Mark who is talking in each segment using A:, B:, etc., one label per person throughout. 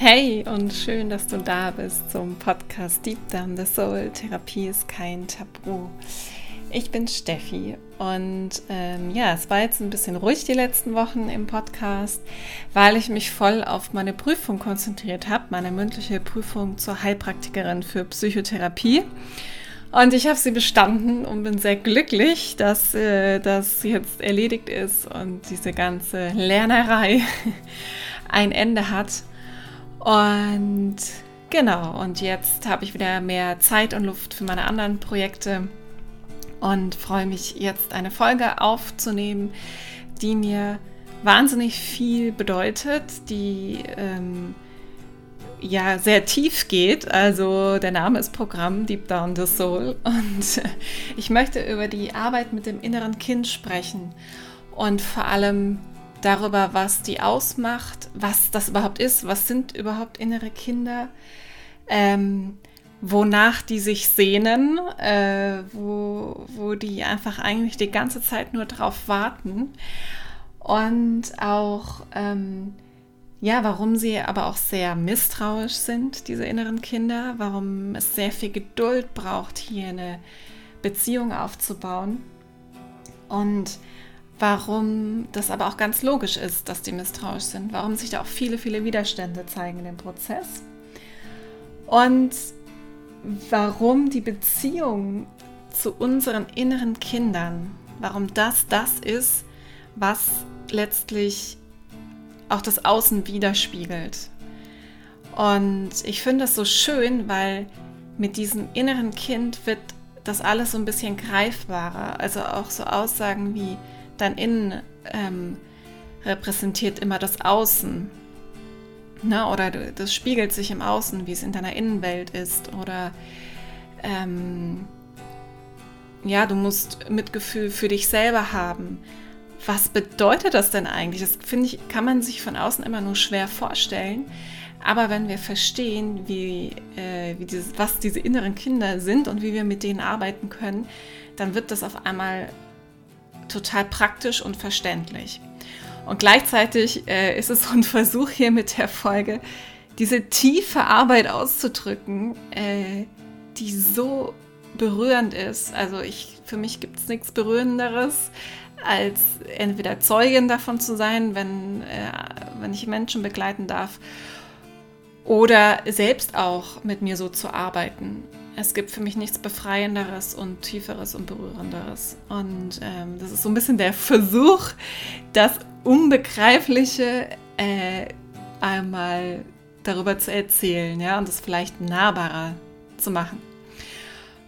A: Hey und schön, dass du da bist zum Podcast Deep Down the Soul. Therapie ist kein Tabu. Ich bin Steffi und ähm, ja, es war jetzt ein bisschen ruhig die letzten Wochen im Podcast, weil ich mich voll auf meine Prüfung konzentriert habe, meine mündliche Prüfung zur Heilpraktikerin für Psychotherapie. Und ich habe sie bestanden und bin sehr glücklich, dass äh, das jetzt erledigt ist und diese ganze Lernerei ein Ende hat. Und genau, und jetzt habe ich wieder mehr Zeit und Luft für meine anderen Projekte und freue mich jetzt eine Folge aufzunehmen, die mir wahnsinnig viel bedeutet, die ähm, ja sehr tief geht. Also der Name ist Programm Deep Down the Soul und ich möchte über die Arbeit mit dem inneren Kind sprechen und vor allem darüber, was die ausmacht, was das überhaupt ist, was sind überhaupt innere Kinder, ähm, wonach die sich sehnen, äh, wo, wo die einfach eigentlich die ganze Zeit nur drauf warten. Und auch, ähm, ja, warum sie aber auch sehr misstrauisch sind, diese inneren Kinder, warum es sehr viel Geduld braucht, hier eine Beziehung aufzubauen. Und warum das aber auch ganz logisch ist, dass die misstrauisch sind, warum sich da auch viele, viele Widerstände zeigen in dem Prozess und warum die Beziehung zu unseren inneren Kindern, warum das das ist, was letztlich auch das Außen widerspiegelt. Und ich finde das so schön, weil mit diesem inneren Kind wird das alles so ein bisschen greifbarer. Also auch so Aussagen wie, dein Innen ähm, repräsentiert immer das Außen. Ne? Oder das spiegelt sich im Außen, wie es in deiner Innenwelt ist. Oder ähm, ja, du musst Mitgefühl für dich selber haben. Was bedeutet das denn eigentlich? Das finde ich, kann man sich von außen immer nur schwer vorstellen. Aber wenn wir verstehen, wie, äh, wie dieses, was diese inneren Kinder sind und wie wir mit denen arbeiten können, dann wird das auf einmal total praktisch und verständlich. Und gleichzeitig äh, ist es so ein Versuch hier mit der Folge, diese tiefe Arbeit auszudrücken, äh, die so berührend ist. Also ich, für mich gibt es nichts Berührenderes, als entweder Zeugin davon zu sein, wenn, äh, wenn ich Menschen begleiten darf, oder selbst auch mit mir so zu arbeiten. Es gibt für mich nichts Befreienderes und Tieferes und Berührenderes. Und ähm, das ist so ein bisschen der Versuch, das Unbegreifliche äh, einmal darüber zu erzählen, ja, und es vielleicht nahbarer zu machen.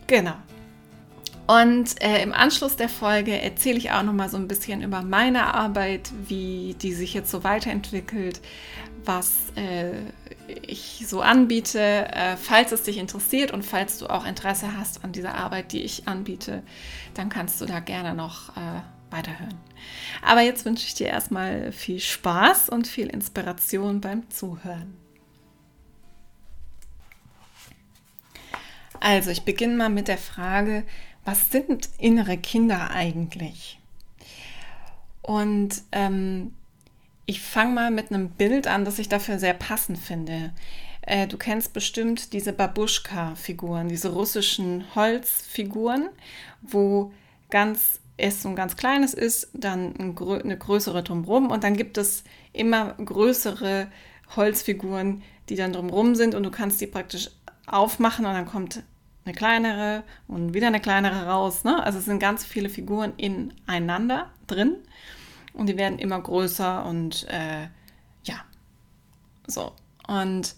A: Genau. Und äh, im Anschluss der Folge erzähle ich auch noch mal so ein bisschen über meine Arbeit, wie die sich jetzt so weiterentwickelt, was äh, ich so anbiete. Äh, falls es dich interessiert und falls du auch Interesse hast an dieser Arbeit, die ich anbiete, dann kannst du da gerne noch äh, weiterhören. Aber jetzt wünsche ich dir erstmal viel Spaß und viel Inspiration beim Zuhören. Also, ich beginne mal mit der Frage, was sind innere Kinder eigentlich? Und ähm, ich fange mal mit einem Bild an, das ich dafür sehr passend finde. Äh, du kennst bestimmt diese Babuschka-Figuren, diese russischen Holzfiguren, wo ganz es so ein ganz kleines ist, dann eine größere drumherum und dann gibt es immer größere Holzfiguren, die dann drumherum sind und du kannst die praktisch aufmachen und dann kommt eine kleinere und wieder eine kleinere raus. Ne? Also es sind ganz viele Figuren ineinander drin und die werden immer größer und äh, ja, so. Und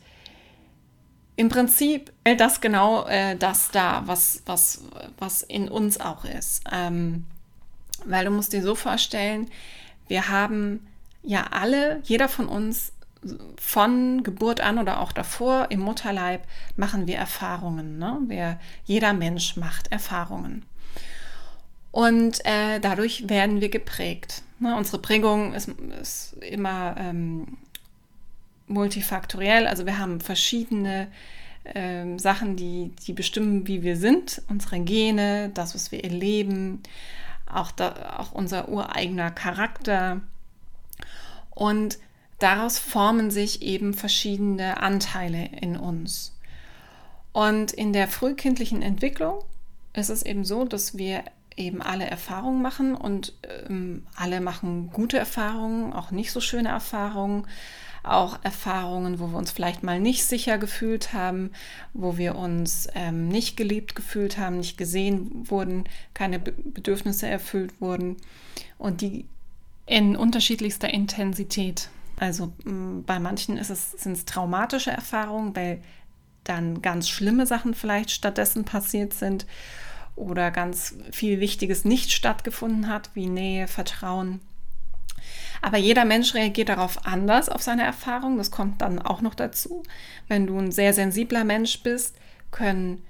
A: im Prinzip hält das genau äh, das da, was, was, was in uns auch ist. Ähm, weil du musst dir so vorstellen, wir haben ja alle, jeder von uns von Geburt an oder auch davor im Mutterleib machen wir Erfahrungen. Ne? Wir, jeder Mensch macht Erfahrungen. Und äh, dadurch werden wir geprägt. Ne? Unsere Prägung ist, ist immer ähm, multifaktoriell. Also wir haben verschiedene ähm, Sachen, die, die bestimmen, wie wir sind. Unsere Gene, das, was wir erleben, auch, da, auch unser ureigener Charakter. Und daraus formen sich eben verschiedene Anteile in uns. Und in der frühkindlichen Entwicklung ist es eben so, dass wir eben alle Erfahrungen machen und ähm, alle machen gute Erfahrungen, auch nicht so schöne Erfahrungen, auch Erfahrungen, wo wir uns vielleicht mal nicht sicher gefühlt haben, wo wir uns ähm, nicht geliebt gefühlt haben, nicht gesehen wurden, keine Be Bedürfnisse erfüllt wurden. Und die in unterschiedlichster Intensität. Also bei manchen sind es traumatische Erfahrungen, weil dann ganz schlimme Sachen vielleicht stattdessen passiert sind oder ganz viel Wichtiges nicht stattgefunden hat, wie Nähe, Vertrauen. Aber jeder Mensch reagiert darauf anders, auf seine Erfahrung. Das kommt dann auch noch dazu. Wenn du ein sehr sensibler Mensch bist, können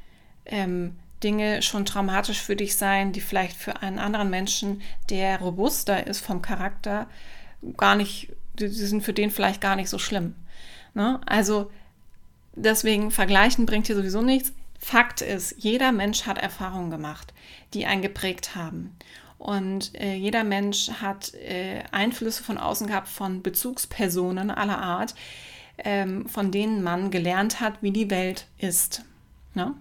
A: ähm, Dinge schon traumatisch für dich sein, die vielleicht für einen anderen Menschen, der robuster ist vom Charakter, gar nicht, die sind für den vielleicht gar nicht so schlimm. Ne? Also deswegen vergleichen bringt hier sowieso nichts. Fakt ist, jeder Mensch hat Erfahrungen gemacht, die einen geprägt haben. Und äh, jeder Mensch hat äh, Einflüsse von außen gehabt von Bezugspersonen aller Art, ähm, von denen man gelernt hat, wie die Welt ist. Ne?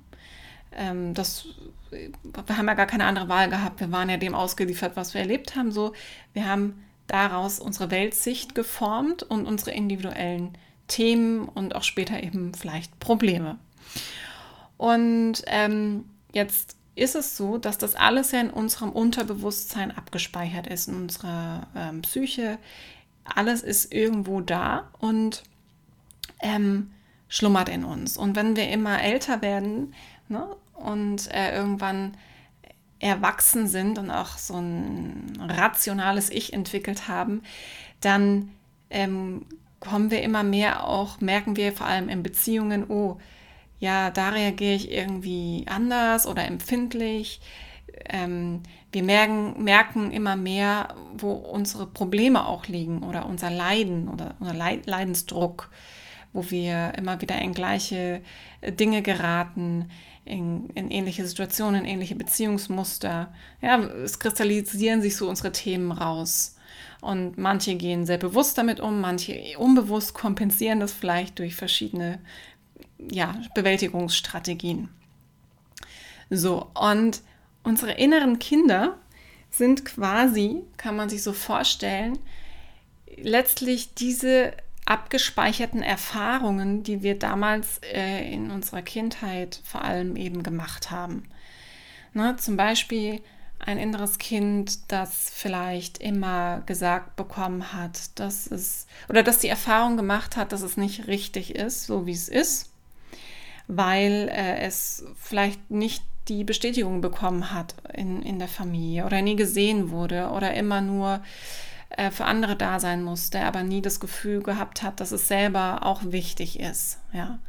A: Ähm, das, wir haben ja gar keine andere Wahl gehabt. Wir waren ja dem ausgeliefert, was wir erlebt haben. So, wir haben daraus unsere Weltsicht geformt und unsere individuellen Themen und auch später eben vielleicht Probleme. Und ähm, jetzt ist es so, dass das alles ja in unserem Unterbewusstsein abgespeichert ist, in unserer ähm, Psyche. Alles ist irgendwo da und ähm, schlummert in uns. Und wenn wir immer älter werden ne, und äh, irgendwann erwachsen sind und auch so ein rationales Ich entwickelt haben, dann ähm, kommen wir immer mehr auch, merken wir vor allem in Beziehungen, oh, ja, da reagiere ich irgendwie anders oder empfindlich. Ähm, wir merken, merken immer mehr, wo unsere Probleme auch liegen oder unser Leiden oder unser Leidensdruck, wo wir immer wieder in gleiche äh, Dinge geraten, in, in ähnliche Situationen, in ähnliche Beziehungsmuster. Ja, es kristallisieren sich so unsere Themen raus. Und manche gehen sehr bewusst damit um, manche unbewusst kompensieren das vielleicht durch verschiedene ja, Bewältigungsstrategien. So, und unsere inneren Kinder sind quasi, kann man sich so vorstellen, letztlich diese abgespeicherten Erfahrungen, die wir damals äh, in unserer Kindheit vor allem eben gemacht haben. Na, zum Beispiel ein inneres Kind, das vielleicht immer gesagt bekommen hat, dass es oder dass die Erfahrung gemacht hat, dass es nicht richtig ist, so wie es ist weil äh, es vielleicht nicht die Bestätigung bekommen hat in, in der Familie oder nie gesehen wurde oder immer nur äh, für andere da sein musste, aber nie das Gefühl gehabt hat, dass es selber auch wichtig ist. Ja.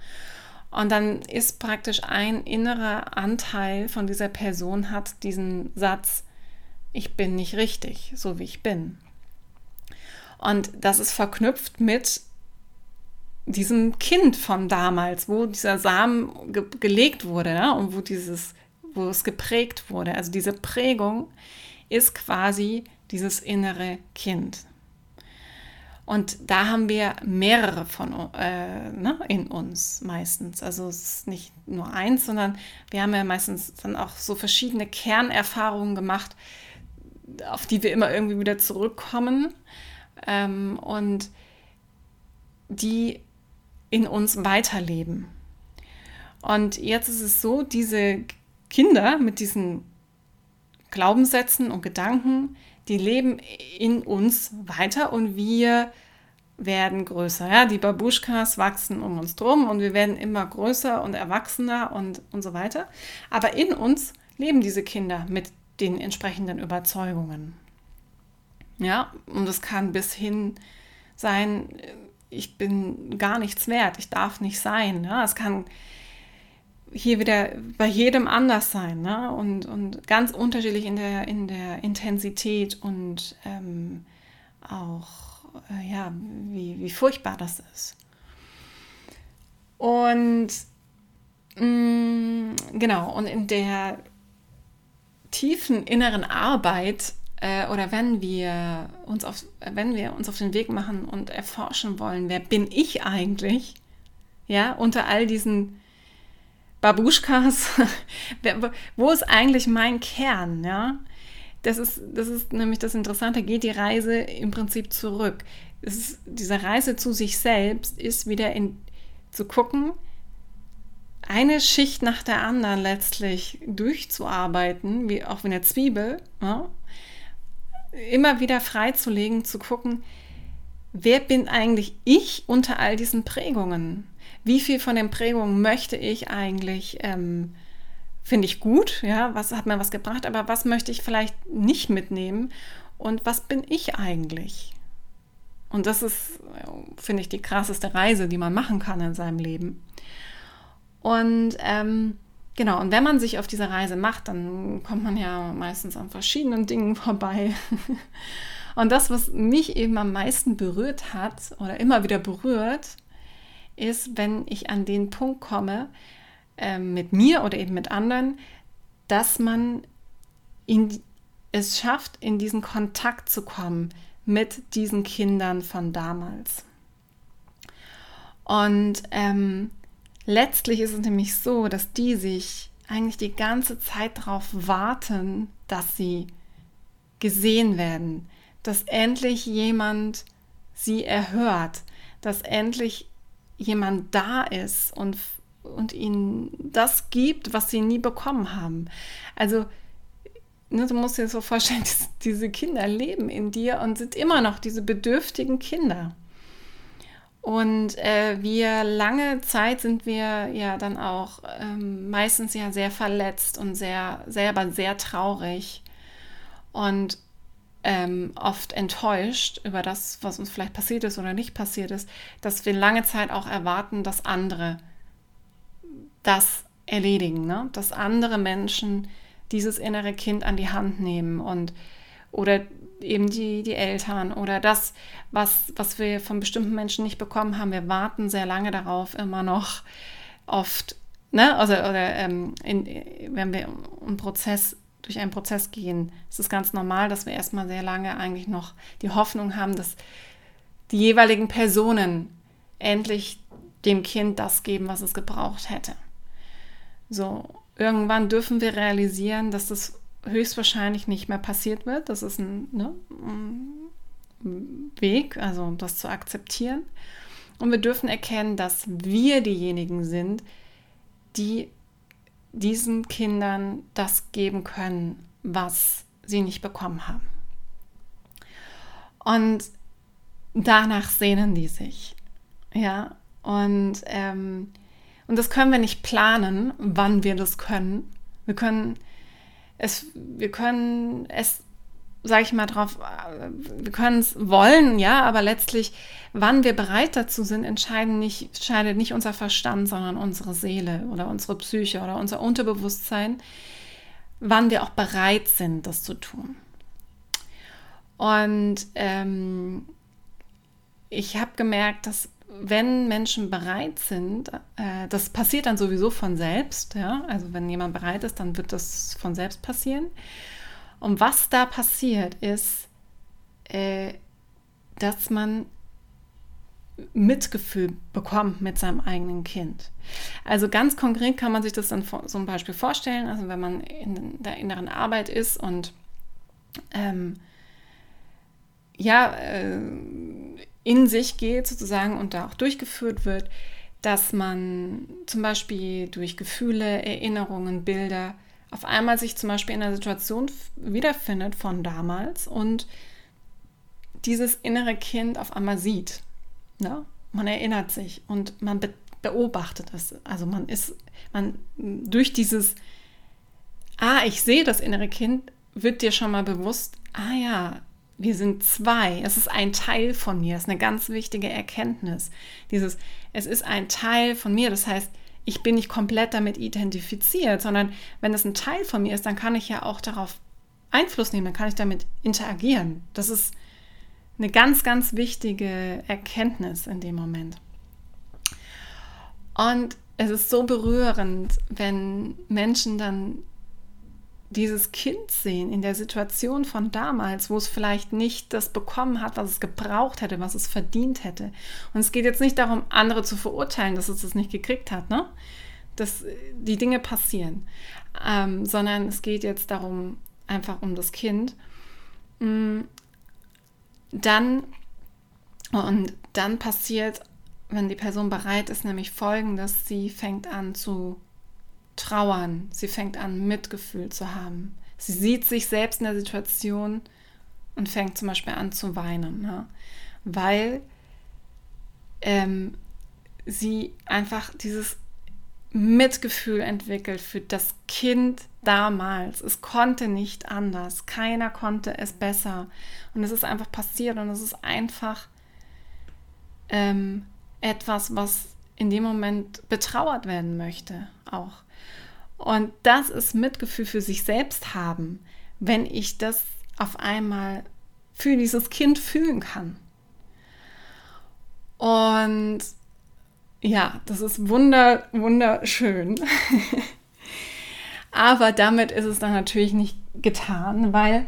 A: Und dann ist praktisch ein innerer Anteil von dieser Person hat diesen Satz, ich bin nicht richtig, so wie ich bin. Und das ist verknüpft mit diesem Kind von damals, wo dieser Samen ge gelegt wurde ne? und wo dieses, wo es geprägt wurde. Also diese Prägung ist quasi dieses innere Kind. Und da haben wir mehrere von äh, ne, in uns meistens. Also es ist nicht nur eins, sondern wir haben ja meistens dann auch so verschiedene Kernerfahrungen gemacht, auf die wir immer irgendwie wieder zurückkommen. Ähm, und die in uns weiterleben. Und jetzt ist es so, diese Kinder mit diesen Glaubenssätzen und Gedanken, die leben in uns weiter und wir werden größer. Ja? Die Babuschkas wachsen um uns drum und wir werden immer größer und erwachsener und, und so weiter. Aber in uns leben diese Kinder mit den entsprechenden Überzeugungen. Ja, und es kann bis hin sein, ich bin gar nichts wert, ich darf nicht sein. Ne? Es kann hier wieder bei jedem anders sein ne? und, und ganz unterschiedlich in der, in der Intensität und ähm, auch, äh, ja, wie, wie furchtbar das ist. Und mh, mm, genau, und in der tiefen inneren Arbeit äh, oder wenn wir, uns auf, wenn wir uns auf den Weg machen und erforschen wollen, wer bin ich eigentlich, ja, unter all diesen Babuschkas, wo ist eigentlich mein Kern, ja? Das ist, das ist nämlich das Interessante, geht die Reise im Prinzip zurück. Ist, diese Reise zu sich selbst ist wieder in, zu gucken, eine Schicht nach der anderen letztlich durchzuarbeiten, wie auch wie eine Zwiebel, ja? Immer wieder freizulegen, zu gucken, wer bin eigentlich ich unter all diesen Prägungen? Wie viel von den Prägungen möchte ich eigentlich, ähm, finde ich gut, ja, was hat mir was gebracht, aber was möchte ich vielleicht nicht mitnehmen und was bin ich eigentlich? Und das ist, finde ich, die krasseste Reise, die man machen kann in seinem Leben. Und ähm, genau, und wenn man sich auf diese Reise macht, dann kommt man ja meistens an verschiedenen Dingen vorbei. Und das, was mich eben am meisten berührt hat oder immer wieder berührt, ist, wenn ich an den Punkt komme, äh, mit mir oder eben mit anderen, dass man in, es schafft, in diesen Kontakt zu kommen mit diesen Kindern von damals. Und ähm, Letztlich ist es nämlich so, dass die sich eigentlich die ganze Zeit darauf warten, dass sie gesehen werden, dass endlich jemand sie erhört, dass endlich jemand da ist und, und ihnen das gibt, was sie nie bekommen haben. Also ne, du musst dir so vorstellen, diese Kinder leben in dir und sind immer noch diese bedürftigen Kinder. Und äh, wir lange Zeit sind wir ja dann auch ähm, meistens ja sehr verletzt und sehr selber sehr traurig und ähm, oft enttäuscht über das, was uns vielleicht passiert ist oder nicht passiert ist, dass wir lange Zeit auch erwarten, dass andere das erledigen, ne? dass andere Menschen dieses innere Kind an die Hand nehmen und oder eben die, die Eltern oder das, was, was wir von bestimmten Menschen nicht bekommen haben. Wir warten sehr lange darauf, immer noch oft, ne? also, oder ähm, in, wenn wir einen Prozess, durch einen Prozess gehen, ist es ganz normal, dass wir erstmal sehr lange eigentlich noch die Hoffnung haben, dass die jeweiligen Personen endlich dem Kind das geben, was es gebraucht hätte. So, irgendwann dürfen wir realisieren, dass das höchstwahrscheinlich nicht mehr passiert wird. Das ist ein, ne, ein Weg, also das zu akzeptieren. Und wir dürfen erkennen, dass wir diejenigen sind, die diesen Kindern das geben können, was sie nicht bekommen haben. Und danach sehnen die sich. Ja, und, ähm, und das können wir nicht planen, wann wir das können. Wir können es, wir können es, sage ich mal drauf, wir können es wollen, ja, aber letztlich, wann wir bereit dazu sind, entscheiden nicht, entscheidet nicht unser Verstand, sondern unsere Seele oder unsere Psyche oder unser Unterbewusstsein, wann wir auch bereit sind, das zu tun. Und ähm, ich habe gemerkt, dass wenn Menschen bereit sind, äh, das passiert dann sowieso von selbst, ja, also wenn jemand bereit ist, dann wird das von selbst passieren. Und was da passiert, ist, äh, dass man Mitgefühl bekommt mit seinem eigenen Kind. Also ganz konkret kann man sich das dann ein Beispiel vorstellen, also wenn man in der inneren Arbeit ist und ähm, ja, äh, in sich geht sozusagen und da auch durchgeführt wird, dass man zum Beispiel durch Gefühle, Erinnerungen, Bilder auf einmal sich zum Beispiel in einer Situation wiederfindet von damals und dieses innere Kind auf einmal sieht. Ne? Man erinnert sich und man be beobachtet es. Also man ist, man durch dieses, ah, ich sehe das innere Kind, wird dir schon mal bewusst, ah ja, wir sind zwei. Es ist ein Teil von mir. Das ist eine ganz wichtige Erkenntnis. Dieses, es ist ein Teil von mir. Das heißt, ich bin nicht komplett damit identifiziert, sondern wenn es ein Teil von mir ist, dann kann ich ja auch darauf Einfluss nehmen, dann kann ich damit interagieren. Das ist eine ganz, ganz wichtige Erkenntnis in dem Moment. Und es ist so berührend, wenn Menschen dann dieses Kind sehen in der Situation von damals, wo es vielleicht nicht das bekommen hat, was es gebraucht hätte, was es verdient hätte. Und es geht jetzt nicht darum, andere zu verurteilen, dass es das nicht gekriegt hat, ne? Dass die Dinge passieren, ähm, sondern es geht jetzt darum, einfach um das Kind. Mm, dann und dann passiert, wenn die Person bereit ist, nämlich folgendes: Sie fängt an zu trauern, sie fängt an, Mitgefühl zu haben. Sie sieht sich selbst in der Situation und fängt zum Beispiel an zu weinen, ne? weil ähm, sie einfach dieses Mitgefühl entwickelt für das Kind damals. Es konnte nicht anders. Keiner konnte es besser. Und es ist einfach passiert und es ist einfach ähm, etwas, was in dem Moment betrauert werden möchte auch. Und das ist Mitgefühl für sich selbst haben, wenn ich das auf einmal für dieses Kind fühlen kann. Und ja, das ist wunder, wunderschön. Aber damit ist es dann natürlich nicht getan, weil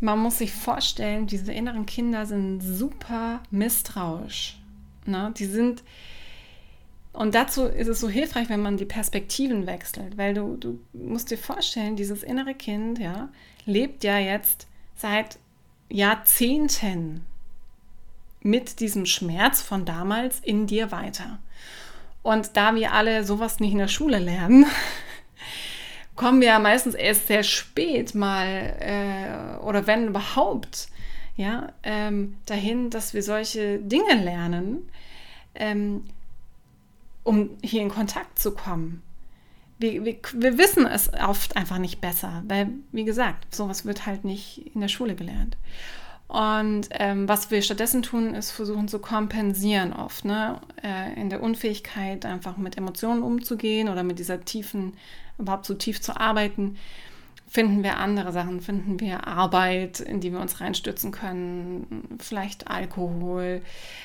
A: man muss sich vorstellen, diese inneren Kinder sind super misstrauisch. Ne? Die sind, und dazu ist es so hilfreich, wenn man die Perspektiven wechselt, weil du, du musst dir vorstellen, dieses innere Kind, ja, lebt ja jetzt seit Jahrzehnten mit diesem Schmerz von damals in dir weiter. Und da wir alle sowas nicht in der Schule lernen, kommen wir ja meistens erst sehr spät mal äh, oder wenn überhaupt ja ähm, dahin, dass wir solche Dinge lernen, ähm, um hier in Kontakt zu kommen. Wir, wir, wir, wissen es oft einfach nicht besser, weil, wie gesagt, sowas wird halt nicht in der Schule gelernt. Und ähm, was wir stattdessen tun, ist versuchen zu kompensieren oft, ne? Äh, in der Unfähigkeit einfach mit Emotionen umzugehen oder mit dieser tiefen, überhaupt so tief zu arbeiten finden wir andere Sachen, finden wir Arbeit, in die wir uns reinstützen können, vielleicht Alkohol,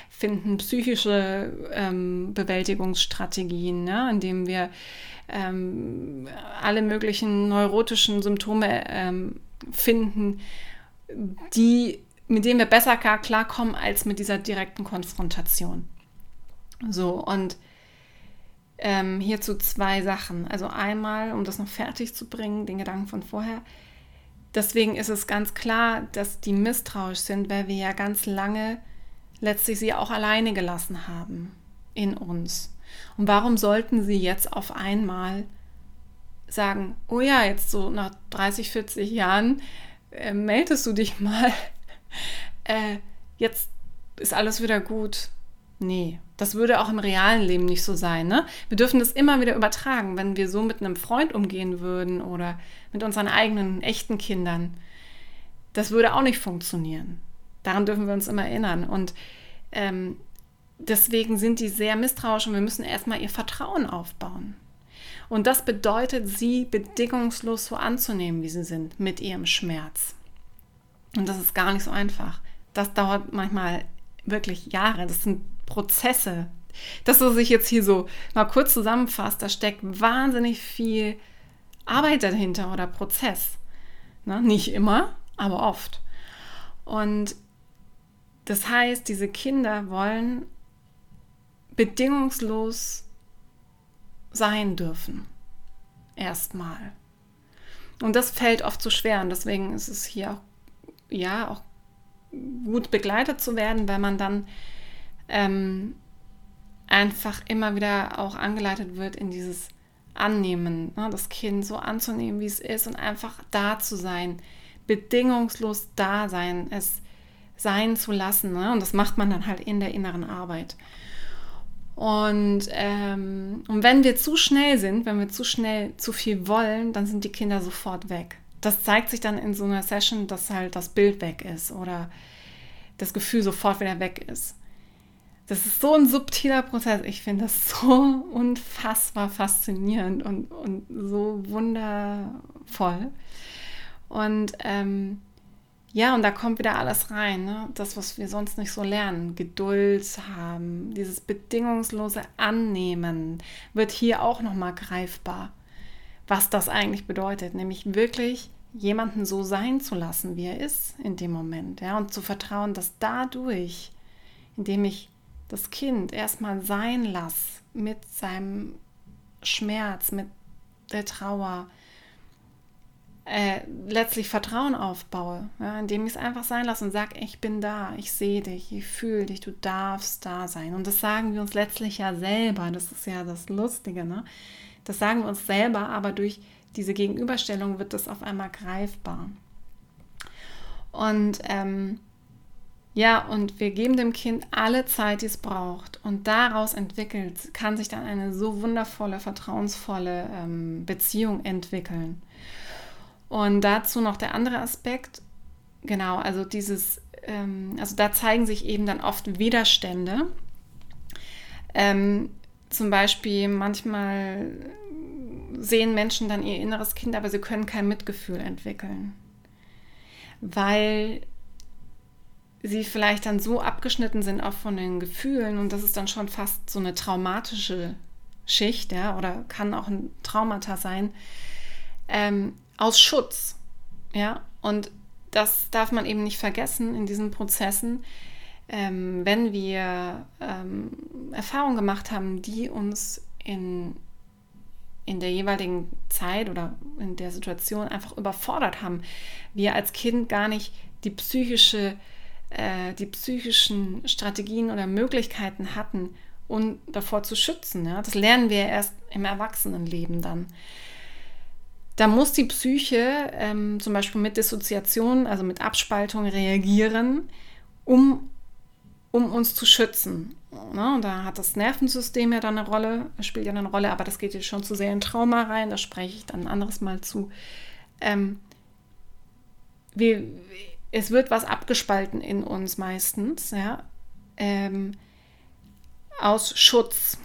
A: finden psychische ähm, Bewältigungsstrategien, ne, indem wir ähm, alle möglichen neurotischen Symptome ähm, finden, die, mit denen wir besser klarkommen als mit dieser direkten Konfrontation. So, und ähm, hierzu zwei Sachen. Also einmal, um das noch fertig zu bringen, den Gedanken von vorher. Deswegen ist es ganz klar, dass die misstrauisch sind, weil wir ja ganz lange letztlich sie auch alleine gelassen haben in uns. Und warum sollten sie jetzt auf einmal sagen, oh ja, jetzt so nach 30, 40 Jahren äh, meldest du dich mal, äh, jetzt ist alles wieder gut, Nee, das würde auch im realen Leben nicht so sein. Ne? Wir dürfen das immer wieder übertragen, wenn wir so mit einem Freund umgehen würden oder mit unseren eigenen echten Kindern. Das würde auch nicht funktionieren. Daran dürfen wir uns immer erinnern. Und ähm, deswegen sind die sehr misstrauisch und wir müssen erstmal ihr Vertrauen aufbauen. Und das bedeutet, sie bedingungslos so anzunehmen, wie sie sind, mit ihrem Schmerz. Und das ist gar nicht so einfach. Das dauert manchmal wirklich Jahre. Das sind Prozesse. Das, was ich jetzt hier so mal kurz zusammenfasst, da steckt wahnsinnig viel Arbeit dahinter oder Prozess. Ne? Nicht immer, aber oft. Und das heißt, diese Kinder wollen bedingungslos sein dürfen. Erstmal. Und das fällt oft zu so schwer. Und deswegen ist es hier auch, ja, auch gut begleitet zu werden, weil man dann ähm, einfach immer wieder auch angeleitet wird in dieses Annehmen, ne? das Kind so anzunehmen, wie es ist und einfach da zu sein, bedingungslos da sein, es sein zu lassen. Ne? Und das macht man dann halt in der inneren Arbeit. Und, ähm, und wenn wir zu schnell sind, wenn wir zu schnell zu viel wollen, dann sind die Kinder sofort weg. Das zeigt sich dann in so einer Session, dass halt das Bild weg ist oder das Gefühl sofort wieder weg ist. Das ist so ein subtiler Prozess. Ich finde das so unfassbar faszinierend und, und so wundervoll. Und ähm, ja, und da kommt wieder alles rein. Ne? Das, was wir sonst nicht so lernen. Geduld haben, dieses bedingungslose Annehmen wird hier auch nochmal greifbar, was das eigentlich bedeutet. Nämlich wirklich jemanden so sein zu lassen, wie er ist in dem Moment, ja, und zu vertrauen, dass dadurch, indem ich das Kind erstmal sein lasse mit seinem Schmerz, mit der Trauer, äh, letztlich Vertrauen aufbaue, ja, indem ich es einfach sein lasse und sage, ich bin da, ich sehe dich, ich fühle dich, du darfst da sein. Und das sagen wir uns letztlich ja selber, das ist ja das Lustige, ne? Das sagen wir uns selber, aber durch diese Gegenüberstellung wird das auf einmal greifbar. Und ähm, ja, und wir geben dem Kind alle Zeit, die es braucht. Und daraus entwickelt, kann sich dann eine so wundervolle, vertrauensvolle ähm, Beziehung entwickeln. Und dazu noch der andere Aspekt, genau, also dieses, ähm, also da zeigen sich eben dann oft Widerstände. Ähm, zum Beispiel manchmal sehen Menschen dann ihr inneres Kind, aber sie können kein Mitgefühl entwickeln, weil sie vielleicht dann so abgeschnitten sind auch von den Gefühlen und das ist dann schon fast so eine traumatische Schicht, ja, oder kann auch ein Traumata sein, ähm, aus Schutz. Ja, und das darf man eben nicht vergessen in diesen Prozessen, ähm, wenn wir ähm, Erfahrungen gemacht haben, die uns in, in der jeweiligen Zeit oder in der Situation einfach überfordert haben. Wir als Kind gar nicht die psychische, äh, die psychischen Strategien oder Möglichkeiten hatten, um davor zu schützen. Ja? Das lernen wir erst im Erwachsenenleben dann. Da muss die Psyche ähm, zum Beispiel mit Dissoziation, also mit Abspaltung reagieren, um, um uns zu schützen. Ne? Da hat das Nervensystem ja dann eine Rolle, spielt ja eine Rolle, aber das geht jetzt schon zu sehr in Trauma rein, da spreche ich dann ein anderes Mal zu. Ähm, wir, es wird was abgespalten in uns meistens, ja, ähm, aus Schutz.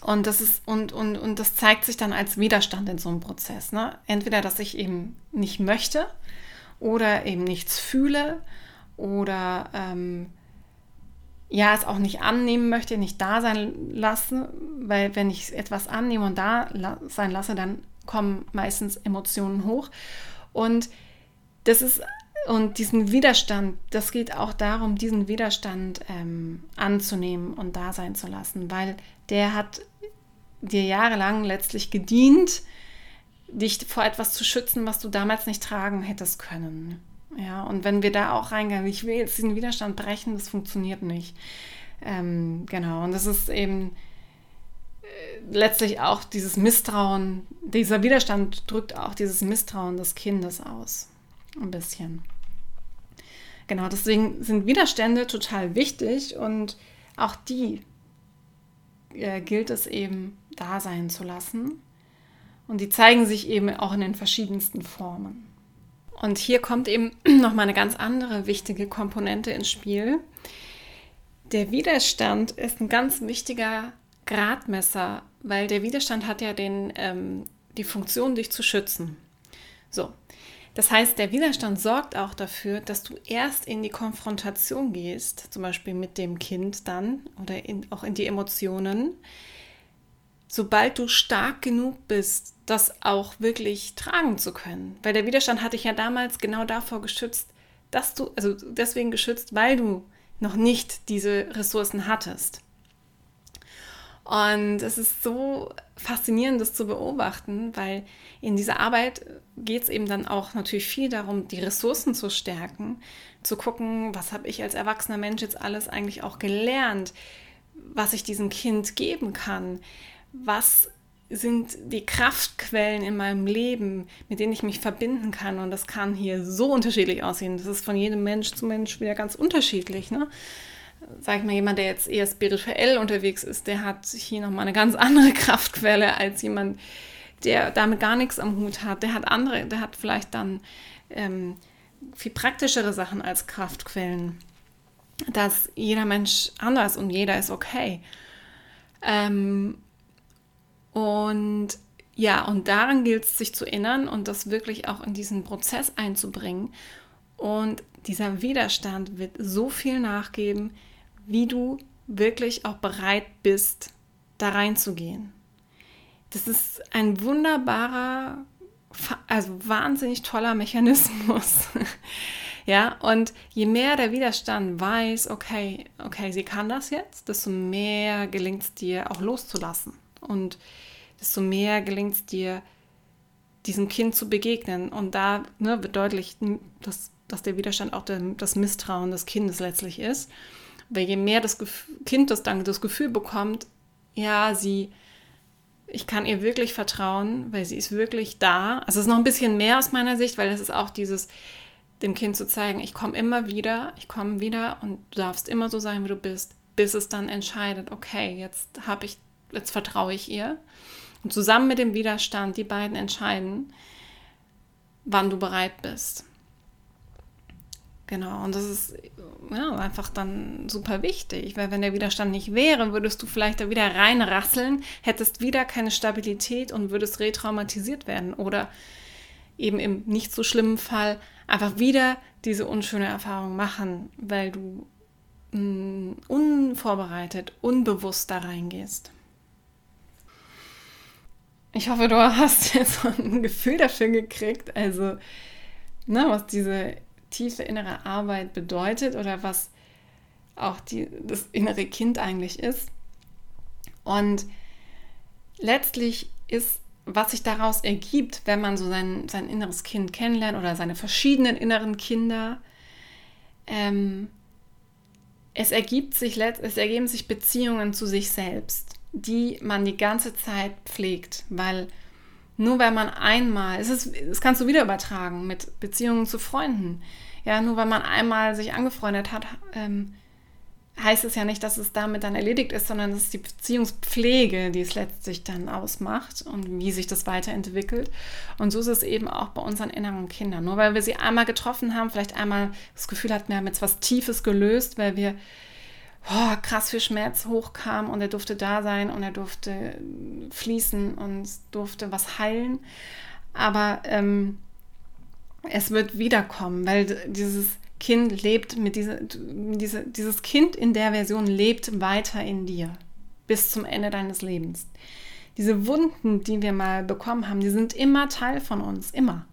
A: Und das ist, und, und, und das zeigt sich dann als Widerstand in so einem Prozess. Ne? Entweder, dass ich eben nicht möchte oder eben nichts fühle oder ähm, ja, es auch nicht annehmen möchte, nicht da sein lassen, weil wenn ich etwas annehme und da sein lasse, dann kommen meistens Emotionen hoch. Und das ist, und diesen Widerstand, das geht auch darum, diesen Widerstand ähm, anzunehmen und da sein zu lassen, weil der hat dir jahrelang letztlich gedient, dich vor etwas zu schützen, was du damals nicht tragen hättest können. Ja, und wenn wir da auch reingehen, ich will jetzt diesen Widerstand brechen, das funktioniert nicht. Ähm, genau, und das ist eben äh, letztlich auch dieses Misstrauen, dieser Widerstand drückt auch dieses Misstrauen des Kindes aus. Ein bisschen. Genau, deswegen sind Widerstände total wichtig und auch die äh, gilt es eben da sein zu lassen. Und die zeigen sich eben auch in den verschiedensten Formen. Und hier kommt eben nochmal eine ganz andere wichtige Komponente ins Spiel. Der Widerstand ist ein ganz wichtiger Gradmesser, weil der Widerstand hat ja den, ähm, die Funktion, dich zu schützen. So, das heißt, der Widerstand sorgt auch dafür, dass du erst in die Konfrontation gehst, zum Beispiel mit dem Kind dann oder in, auch in die Emotionen, sobald du stark genug bist, das auch wirklich tragen zu können. Weil der Widerstand hatte ich ja damals genau davor geschützt, dass du, also deswegen geschützt, weil du noch nicht diese Ressourcen hattest. Und es ist so faszinierend, das zu beobachten, weil in dieser Arbeit geht es eben dann auch natürlich viel darum, die Ressourcen zu stärken, zu gucken, was habe ich als erwachsener Mensch jetzt alles eigentlich auch gelernt, was ich diesem Kind geben kann, was sind die Kraftquellen in meinem Leben, mit denen ich mich verbinden kann. Und das kann hier so unterschiedlich aussehen. Das ist von jedem Mensch zu Mensch wieder ganz unterschiedlich. Ne? Sag ich mal, jemand, der jetzt eher spirituell unterwegs ist, der hat hier nochmal eine ganz andere Kraftquelle als jemand, der damit gar nichts am Hut hat. Der hat andere, der hat vielleicht dann ähm, viel praktischere Sachen als Kraftquellen. Dass jeder Mensch anders und jeder ist okay. Ähm, und ja, und daran gilt es, sich zu erinnern und das wirklich auch in diesen Prozess einzubringen. Und dieser Widerstand wird so viel nachgeben, wie du wirklich auch bereit bist, da reinzugehen. Das ist ein wunderbarer also wahnsinnig toller Mechanismus. ja, und je mehr der Widerstand weiß, okay, okay, sie kann das jetzt, desto mehr gelingt es dir auch loszulassen. Und desto mehr gelingt es dir, diesem Kind zu begegnen. Und da ne, wird deutlich, dass, dass der Widerstand auch der, das Misstrauen des Kindes letztlich ist. Weil je mehr das Kind das dann das Gefühl bekommt, ja, sie, ich kann ihr wirklich vertrauen, weil sie ist wirklich da. Also es ist noch ein bisschen mehr aus meiner Sicht, weil es ist auch dieses, dem Kind zu zeigen, ich komme immer wieder, ich komme wieder und du darfst immer so sein, wie du bist, bis es dann entscheidet, okay, jetzt habe ich, jetzt vertraue ich ihr. Und zusammen mit dem Widerstand, die beiden entscheiden, wann du bereit bist. Genau, und das ist ja, einfach dann super wichtig, weil wenn der Widerstand nicht wäre, würdest du vielleicht da wieder reinrasseln, hättest wieder keine Stabilität und würdest retraumatisiert werden oder eben im nicht so schlimmen Fall einfach wieder diese unschöne Erfahrung machen, weil du mh, mm, unvorbereitet, unbewusst da reingehst. Ich hoffe, du hast jetzt ein Gefühl dafür gekriegt, also ne, was diese tiefe innere Arbeit bedeutet oder was auch die, das innere Kind eigentlich ist. Und letztlich ist, was sich daraus ergibt, wenn man so sein, sein inneres Kind kennenlernt oder seine verschiedenen inneren Kinder, ähm, es ergibt sich, es ergeben sich Beziehungen zu sich selbst, die man die ganze Zeit pflegt, weil nur weil man einmal, es ist, das kannst du wieder übertragen mit Beziehungen zu Freunden. Ja, nur weil man einmal sich angefreundet hat, ähm, heißt es ja nicht, dass es damit dann erledigt ist, sondern es ist die Beziehungspflege, die es letztlich dann ausmacht und wie sich das weiterentwickelt. Und so ist es eben auch bei unseren inneren Kindern. Nur weil wir sie einmal getroffen haben, vielleicht einmal das Gefühl hatten, wir haben jetzt was Tiefes gelöst, weil wir oh, krass viel Schmerz hochkam und er durfte da sein und er durfte fließen und durfte was heilen. Aber ähm, es wird wiederkommen, weil dieses Kind lebt mit dieser, diese, dieses Kind in der Version lebt weiter in dir bis zum Ende deines Lebens. Diese Wunden, die wir mal bekommen haben, die sind immer Teil von uns, immer.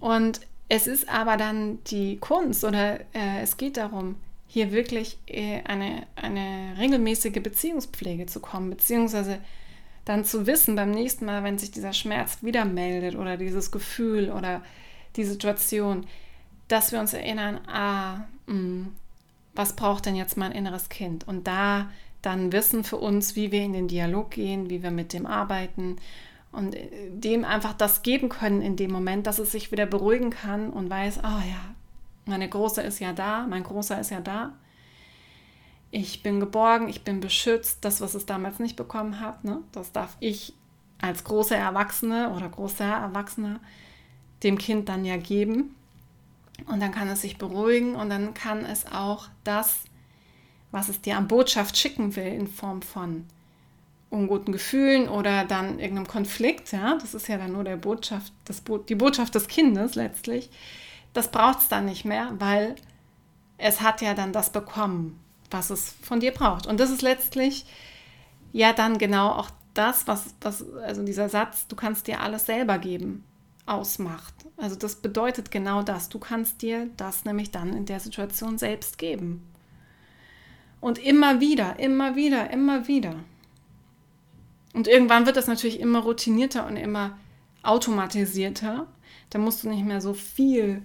A: Und es ist aber dann die Kunst oder äh, es geht darum, hier wirklich äh, eine, eine regelmäßige Beziehungspflege zu kommen, beziehungsweise dann zu wissen beim nächsten Mal, wenn sich dieser Schmerz wieder meldet oder dieses Gefühl oder die Situation, dass wir uns erinnern, ah, mh, mm, was braucht denn jetzt mein inneres Kind? Und da dann wissen für uns, wie wir in den Dialog gehen, wie wir mit dem arbeiten und äh, dem einfach das geben können in dem Moment, dass es sich wieder beruhigen kann und weiß, oh ja, meine Große ist ja da, mein Großer ist ja da. Ich bin geborgen, ich bin beschützt. Das, was es damals nicht bekommen hat, ne, das darf ich als große Erwachsene oder großer Erwachsener dem Kind dann ja geben. Und dann kann es sich beruhigen und dann kann es auch das, was es dir an Botschaft schicken will, in Form von unguten Gefühlen oder dann irgendeinem Konflikt, ja, das ist ja dann nur der Botschaft, das Bo die Botschaft des Kindes letztlich, das braucht es dann nicht mehr, weil es hat ja dann das bekommen, was es von dir braucht. Und das ist letztlich ja dann genau auch das, was, was also dieser Satz, du kannst dir alles selber geben, ausmacht. Also das bedeutet genau das. Du kannst dir das nämlich dann in der Situation selbst geben. Und immer wieder, immer wieder, immer wieder. Und irgendwann wird das natürlich immer routinierter und immer automatisierter. Da musst du nicht mehr so viel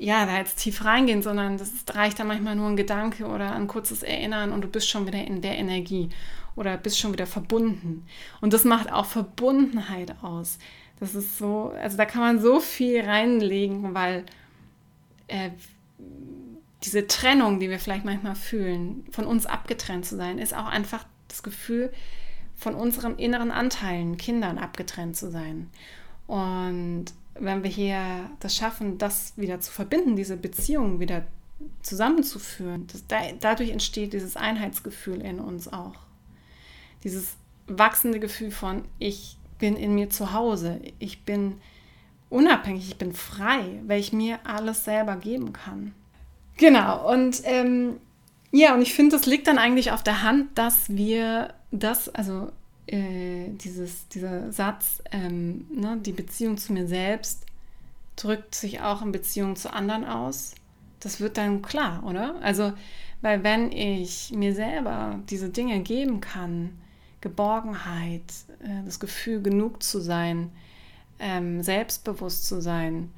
A: ja, da jetzt tief reingehen, sondern das reicht dann manchmal nur ein Gedanke oder ein kurzes Erinnern und du bist schon wieder in der Energie oder bist schon wieder verbunden. Und das macht auch Verbundenheit aus. Das ist so, also da kann man so viel reinlegen, weil äh, diese Trennung, die wir vielleicht manchmal fühlen, von uns abgetrennt zu sein, ist auch einfach das Gefühl, von unseren inneren Anteilen, Kindern abgetrennt zu sein. Und wenn wir hier das schaffen, das wieder zu verbinden, diese Beziehungen wieder zusammenzuführen, das, dadurch entsteht dieses Einheitsgefühl in uns auch. Dieses wachsende Gefühl von, ich bin in mir zu Hause, ich bin unabhängig, ich bin frei, weil ich mir alles selber geben kann. Genau, und ähm, ja, und ich finde, das liegt dann eigentlich auf der Hand, dass wir das, also äh, dieses, dieser Satz, ähm, ne, die Beziehung zu mir selbst drückt sich auch in Beziehung zu anderen aus. Das wird dann klar, oder? Also, weil wenn ich mir selber diese Dinge geben kann, Geborgenheit, äh, das Gefühl, genug zu sein, ähm, selbstbewusst zu sein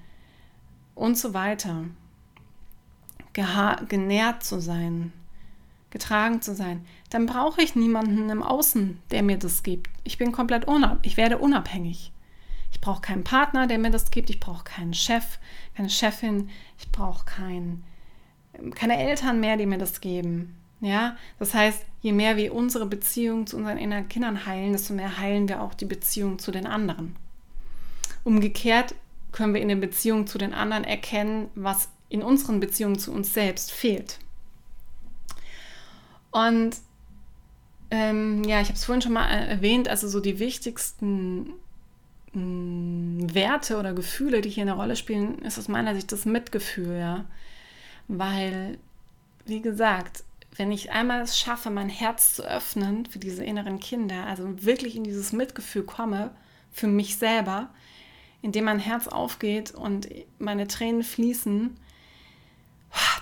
A: und so weiter, genährt zu sein, getragen zu sein, dann brauche ich niemanden im Außen, der mir das gibt. Ich bin komplett unabhängig. Ich werde unabhängig. Ich brauche keinen Partner, der mir das gibt. Ich brauche keinen Chef, keine Chefin. Ich brauche kein, keine Eltern mehr, die mir das geben. Ja, das heißt, je mehr wir unsere Beziehung zu unseren inneren Kindern heilen, desto mehr heilen wir auch die Beziehung zu den anderen. Umgekehrt können wir in den Beziehungen zu den anderen erkennen, was in unseren Beziehungen zu uns selbst fehlt. Und ähm, ja, ich habe es vorhin schon mal erwähnt, also so die wichtigsten mh, mm, Werte oder Gefühle, die hier eine Rolle spielen, ist aus meiner Sicht das Mitgefühl, ja. Weil, wie gesagt, wenn ich einmal es schaffe, mein Herz zu öffnen für diese inneren Kinder, also wirklich in dieses Mitgefühl komme, für mich selber, indem mein Herz aufgeht und meine Tränen fließen,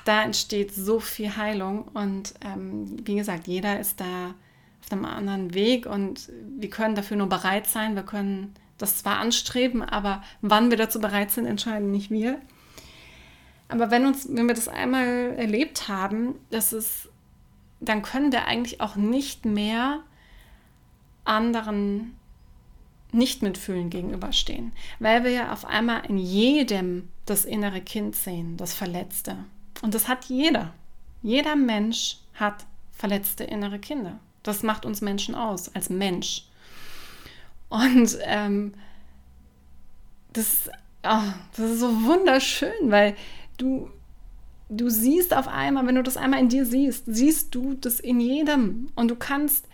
A: da entsteht so viel Heilung. Und ähm, wie gesagt, jeder ist da auf einem anderen Weg und wir können dafür nur bereit sein. Wir können das zwar anstreben, aber wann wir dazu bereit sind, entscheiden nicht wir. Aber wenn, uns, wenn wir das einmal erlebt haben, das ist, dann können wir eigentlich auch nicht mehr anderen nicht mitfühlen gegenüberstehen, weil wir ja auf einmal in jedem das innere Kind sehen, das Verletzte. Und das hat jeder. Jeder Mensch hat verletzte innere Kinder. Das macht uns Menschen aus, als Mensch. Und ähm, das, oh, das ist so wunderschön, weil du, du siehst auf einmal, wenn du das einmal in dir siehst, siehst du das in jedem. Und du kannst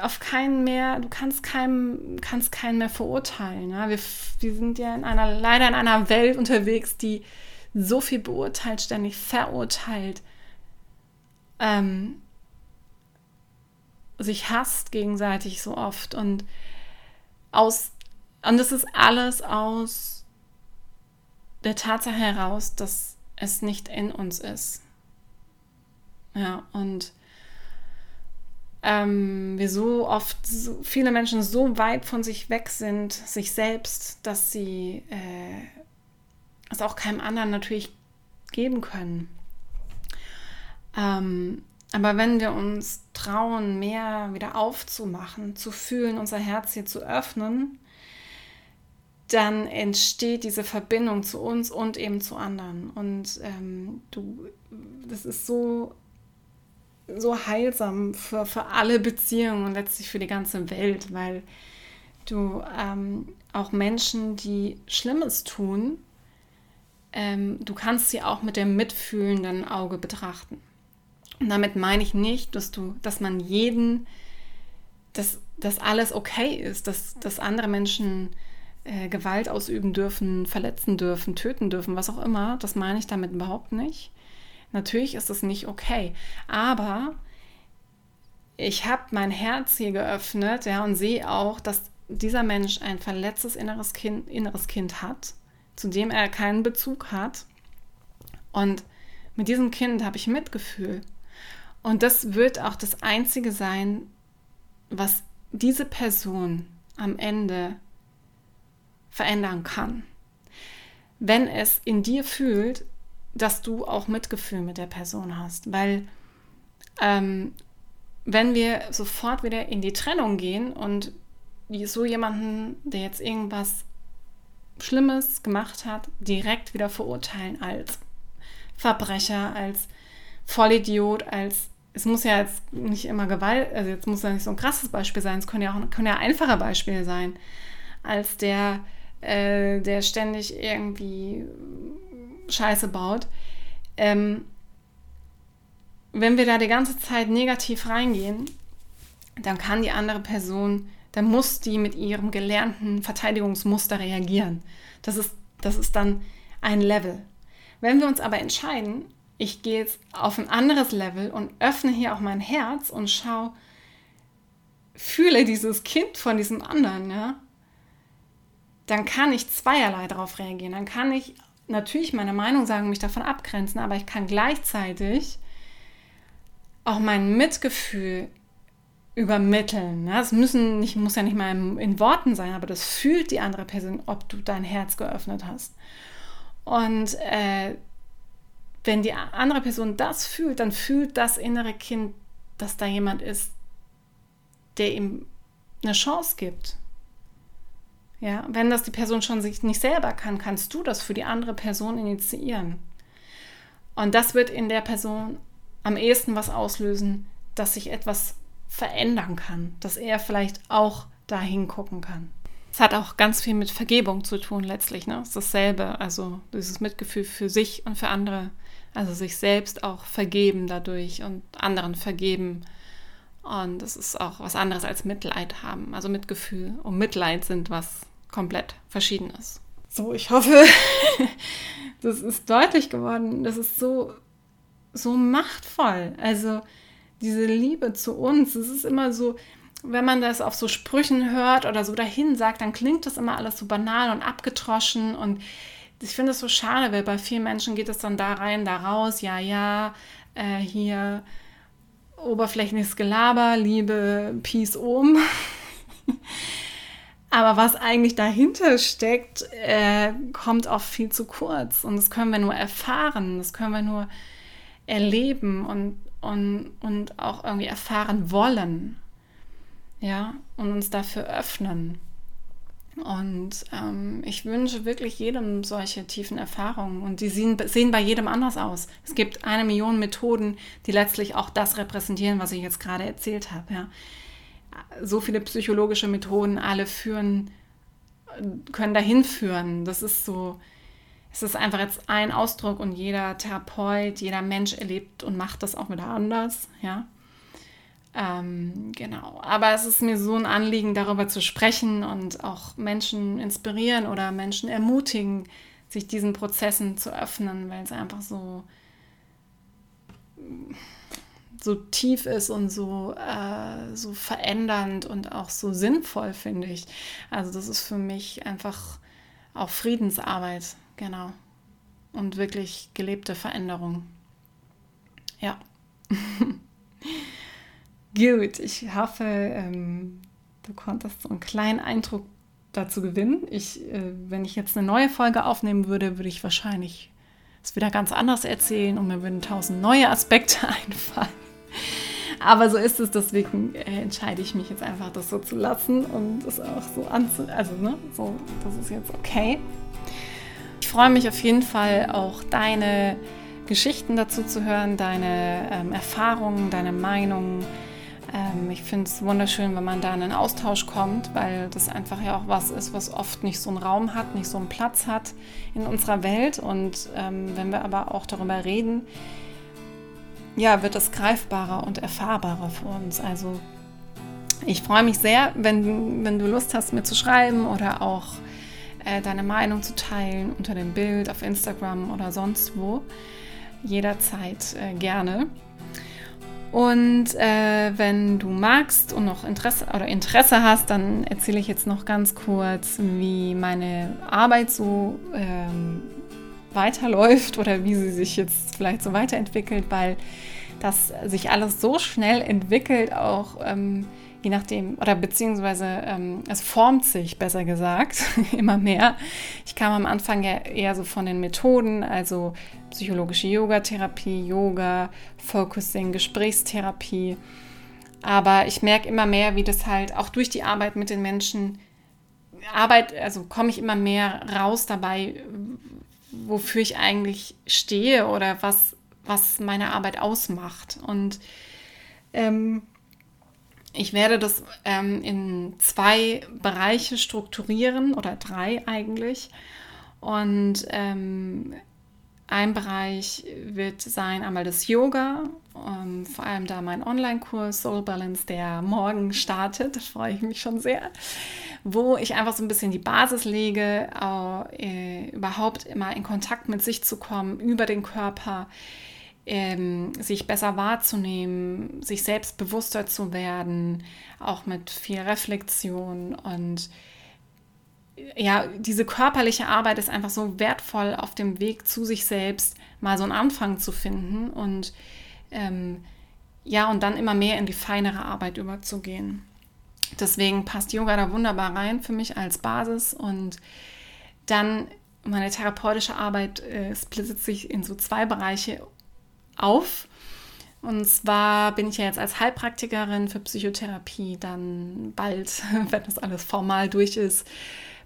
A: auf keinen mehr, du kannst keinem, kannst keinen mehr verurteilen. Ja? Wir, wir sind ja in einer, leider in einer Welt unterwegs, die so viel beurteilt, ständig verurteilt, ähm, sich hasst gegenseitig so oft und aus und es ist alles aus der Tatsache heraus, dass es nicht in uns ist. Ja, und ähm, wir so oft, so viele Menschen so weit von sich weg sind, sich selbst, dass sie äh, es auch keinem anderen natürlich geben können. Ähm, aber wenn wir uns trauen, mehr wieder aufzumachen, zu fühlen, unser Herz hier zu öffnen, dann entsteht diese Verbindung zu uns und eben zu anderen. Und ähm, du, das ist so, so heilsam für, für alle Beziehungen und letztlich für die ganze Welt, weil du ähm, auch Menschen, die Schlimmes tun, ähm, du kannst sie auch mit dem mitfühlenden Auge betrachten. Und damit meine ich nicht, dass du, dass man jeden, dass, dass alles okay ist, dass, dass andere Menschen äh, Gewalt ausüben dürfen, verletzen dürfen, töten dürfen, was auch immer. Das meine ich damit überhaupt nicht. Natürlich ist es nicht okay. Aber ich habe mein Herz hier geöffnet ja, und sehe auch, dass dieser Mensch ein verletztes inneres Kind, inneres kind hat zu dem er keinen Bezug hat. Und mit diesem Kind habe ich Mitgefühl. Und das wird auch das Einzige sein, was diese Person am Ende verändern kann. Wenn es in dir fühlt, dass du auch Mitgefühl mit der Person hast. Weil ähm, wenn wir sofort wieder in die Trennung gehen und so jemanden, der jetzt irgendwas Schlimmes gemacht hat, direkt wieder verurteilen als Verbrecher, als Vollidiot, als es muss ja jetzt nicht immer Gewalt, also jetzt muss ja nicht so ein krasses Beispiel sein, es können ja auch können ja einfache Beispiele sein, als der, äh, der ständig irgendwie Scheiße baut. Ähm, wenn wir da die ganze Zeit negativ reingehen, dann kann die andere Person dann muss die mit ihrem gelernten Verteidigungsmuster reagieren. Das ist, das ist dann ein Level. Wenn wir uns aber entscheiden, ich gehe jetzt auf ein anderes Level und öffne hier auch mein Herz und schaue, fühle dieses Kind von diesem anderen, ja, dann kann ich zweierlei darauf reagieren. Dann kann ich natürlich meine Meinung sagen, mich davon abgrenzen, aber ich kann gleichzeitig auch mein Mitgefühl übermitteln. Ne? Es müssen nicht, muss ja nicht mal in Worten sein, aber das fühlt die andere Person, ob du dein Herz geöffnet hast. Und äh, wenn die andere Person das fühlt, dann fühlt das innere Kind, dass da jemand ist, der ihm eine Chance gibt. Ja, wenn das die Person schon sich nicht selber kann, kannst du das für die andere Person initiieren. Und das wird in der Person am ehesten was auslösen, dass sich etwas verändern kann, dass er vielleicht auch dahin gucken kann. Es hat auch ganz viel mit Vergebung zu tun letztlich. Ne? Es ist dasselbe, also dieses Mitgefühl für sich und für andere. Also sich selbst auch vergeben dadurch und anderen vergeben. Und das ist auch was anderes als Mitleid haben. Also Mitgefühl und Mitleid sind was komplett Verschiedenes. So, ich hoffe, das ist deutlich geworden. Das ist so, so machtvoll. Also diese Liebe zu uns, es ist immer so, wenn man das auf so Sprüchen hört oder so dahin sagt, dann klingt das immer alles so banal und abgetroschen und ich finde es so schade, weil bei vielen Menschen geht es dann da rein, da raus, ja, ja, äh, hier oberflächliches Gelaber, Liebe, Peace um. Aber was eigentlich dahinter steckt, äh, kommt oft viel zu kurz. Und das können wir nur erfahren, das können wir nur erleben und, und, und auch irgendwie erfahren wollen. Ja, und uns dafür öffnen. Und ähm, ich wünsche wirklich jedem solche tiefen Erfahrungen. Und die sehen, sehen bei jedem anders aus. Es gibt eine Million Methoden, die letztlich auch das repräsentieren, was ich jetzt gerade erzählt habe. Ja. So viele psychologische Methoden, alle führen, können dahin führen. Das ist so, es ist einfach jetzt ein Ausdruck und jeder Therapeut, jeder Mensch erlebt und macht das auch wieder anders. Ja. Ähm, genau. Aber es ist mir so ein Anliegen, darüber zu sprechen und auch Menschen inspirieren oder Menschen ermutigen, sich diesen Prozessen zu öffnen, weil es einfach so, so tief ist und so, äh, so verändernd und auch so sinnvoll, finde ich. Also das ist für mich einfach auch Friedensarbeit, genau. Und wirklich gelebte Veränderung. Ja. Gut, ich hoffe, ähm, du konntest so einen kleinen Eindruck dazu gewinnen. Ich, äh, wenn ich jetzt eine neue Folge aufnehmen würde, würde ich wahrscheinlich es wieder ganz anders erzählen und mir würden tausend neue Aspekte einfallen. Aber so ist es, deswegen äh, entscheide ich mich jetzt einfach, das so zu lassen und es auch so anzu... Also, ne, so, das ist jetzt okay. Ich freue mich auf jeden Fall auch deine Geschichten dazu zu hören, deine ähm, Erfahrungen, deine Meinungen ähm, ich finde es wunderschön, wenn man da in einen Austausch kommt, weil das einfach ja auch was ist, was oft nicht so einen Raum hat, nicht so einen Platz hat in unserer Welt. Und ähm, wenn wir aber auch darüber reden, ja, wird es greifbarer und erfahrbarer für uns. Also ich freue mich sehr, wenn, wenn du Lust hast, mir zu schreiben oder auch äh, deine Meinung zu teilen unter dem Bild auf Instagram oder sonst wo. Jederzeit äh, gerne. Und äh, wenn du magst und noch Interesse oder Interesse hast, dann erzähle ich jetzt noch ganz kurz, wie meine Arbeit so ähm, weiterläuft oder wie sie sich jetzt vielleicht so weiterentwickelt, weil das sich alles so schnell entwickelt, auch ähm, je nachdem, oder beziehungsweise ähm, es formt sich, besser gesagt, immer mehr. Ich kam am Anfang ja eher so von den Methoden, also psychologische Yoga-Therapie, Yoga, Focusing, Gesprächstherapie. Aber ich merke immer mehr, wie das halt auch durch die Arbeit mit den Menschen, Arbeit, also komme ich immer mehr raus dabei, wofür ich eigentlich stehe oder was, was meine Arbeit ausmacht. Und ähm, ich werde das ähm, in zwei Bereiche strukturieren oder drei eigentlich. Und ähm, ein Bereich wird sein einmal das Yoga, ähm, vor allem da mein Online-Kurs Soul Balance, der morgen startet, da freue ich mich schon sehr, wo ich einfach so ein bisschen die Basis lege, äh, überhaupt immer in Kontakt mit sich zu kommen, über den Körper, ähm, sich besser wahrzunehmen, sich selbst bewusster zu werden, auch mit viel Reflexion und ja, diese körperliche Arbeit ist einfach so wertvoll auf dem Weg zu sich selbst, mal so einen Anfang zu finden und ähm, ja, und dann immer mehr in die feinere Arbeit überzugehen. Deswegen passt Yoga da wunderbar rein für mich als Basis und dann meine therapeutische Arbeit äh, splittet sich in so zwei Bereiche auf. Und zwar bin ich ja jetzt als Heilpraktikerin für Psychotherapie dann bald, wenn das alles formal durch ist,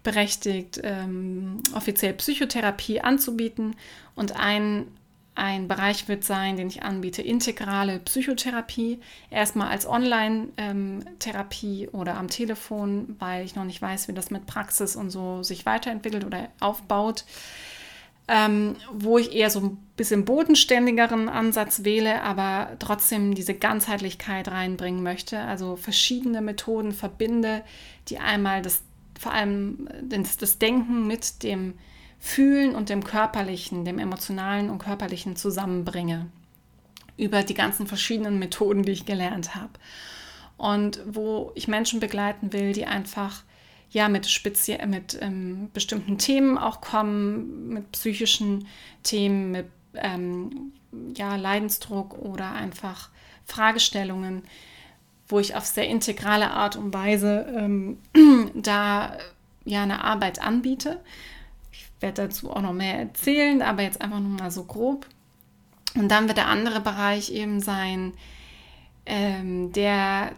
A: berechtigt, ähm, offiziell Psychotherapie anzubieten. Und ein, ein Bereich wird sein, den ich anbiete, integrale Psychotherapie. Erstmal als Online-Therapie ähm, oder am Telefon, weil ich noch nicht weiß, wie das mit Praxis und so sich weiterentwickelt oder aufbaut. Ähm, wo ich eher so ein bisschen bodenständigeren Ansatz wähle, aber trotzdem diese Ganzheitlichkeit reinbringen möchte. Also verschiedene Methoden verbinde, die einmal das vor allem das, das Denken mit dem Fühlen und dem Körperlichen, dem Emotionalen und Körperlichen zusammenbringe. Über die ganzen verschiedenen Methoden, die ich gelernt habe. Und wo ich Menschen begleiten will, die einfach ja mit, spezie mit ähm, bestimmten Themen auch kommen, mit psychischen Themen, mit ähm, ja, Leidensdruck oder einfach Fragestellungen, wo ich auf sehr integrale Art und Weise ähm, da ja eine Arbeit anbiete. Werde dazu auch noch mehr erzählen, aber jetzt einfach nur mal so grob. Und dann wird der andere Bereich eben sein, ähm, der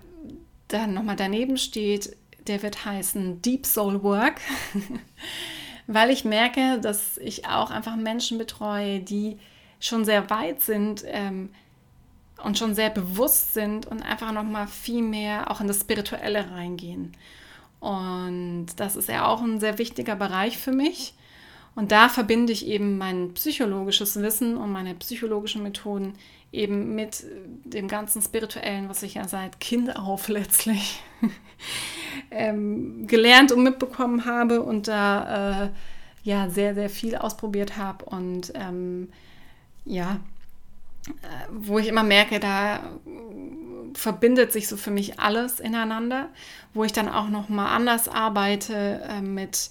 A: dann nochmal daneben steht, der wird heißen Deep Soul Work, weil ich merke, dass ich auch einfach Menschen betreue, die schon sehr weit sind, ähm, und schon sehr bewusst sind und einfach noch mal viel mehr auch in das Spirituelle reingehen. Und das ist ja auch ein sehr wichtiger Bereich für mich. Und da verbinde ich eben mein psychologisches Wissen und meine psychologischen Methoden eben mit dem ganzen Spirituellen, was ich ja seit Kind auf letztlich ähm, gelernt und mitbekommen habe und da äh, ja sehr, sehr viel ausprobiert habe und ähm, ja, wo ich immer merke, da verbindet sich so für mich alles ineinander, wo ich dann auch noch mal anders arbeite äh, mit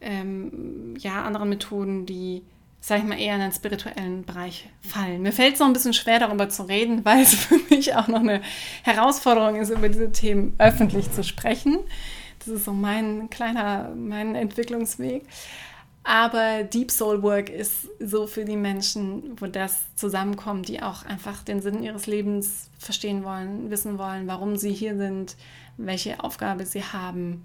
A: ähm, ja, anderen Methoden, die, sag ich mal, eher in den spirituellen Bereich fallen. Mir fällt es noch ein bisschen schwer, darüber zu reden, weil es für mich auch noch eine Herausforderung ist, über diese Themen öffentlich zu sprechen. Das ist so mein kleiner, mein Entwicklungsweg. Aber Deep Soul Work ist so für die Menschen, wo das zusammenkommt, die auch einfach den Sinn ihres Lebens verstehen wollen, wissen wollen, warum sie hier sind, welche Aufgabe sie haben.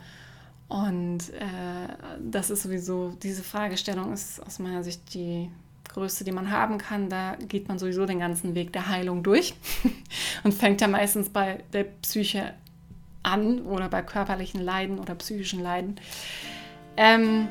A: Und äh, das ist sowieso, diese Fragestellung ist aus meiner Sicht die größte, die man haben kann. Da geht man sowieso den ganzen Weg der Heilung durch und fängt ja meistens bei der Psyche an oder bei körperlichen Leiden oder psychischen Leiden. Ähm,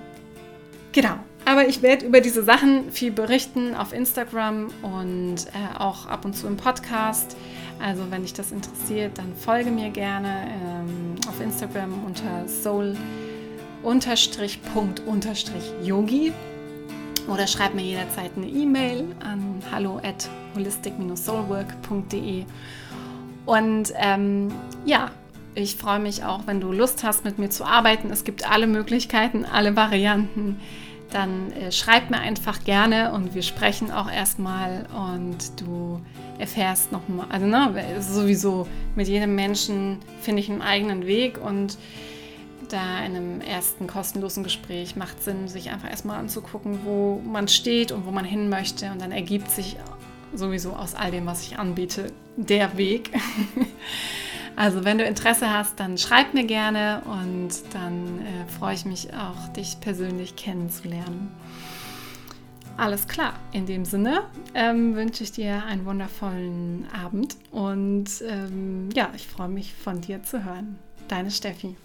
A: Genau. Aber ich werde über diese Sachen viel berichten auf Instagram und äh, auch ab und zu im Podcast. Also wenn dich das interessiert, dann folge mir gerne ähm, auf Instagram unter soul-yogi oder schreib mir jederzeit eine E-Mail an hallo at holistic-soulwork.de und ähm, ja, ich freue mich auch, wenn du Lust hast, mit mir zu arbeiten. Es gibt alle Möglichkeiten, alle Varianten. Dann äh, schreib mir einfach gerne und wir sprechen auch erstmal und du erfährst nochmal. Also, ne, sowieso mit jedem Menschen finde ich einen eigenen Weg und da in einem ersten kostenlosen Gespräch macht Sinn, sich einfach erstmal anzugucken, wo man steht und wo man hin möchte. Und dann ergibt sich sowieso aus all dem, was ich anbiete, der Weg. Also wenn du Interesse hast, dann schreib mir gerne und dann äh, freue ich mich auch, dich persönlich kennenzulernen. Alles klar, in dem Sinne ähm, wünsche ich dir einen wundervollen Abend und ähm, ja, ich freue mich von dir zu hören. Deine Steffi.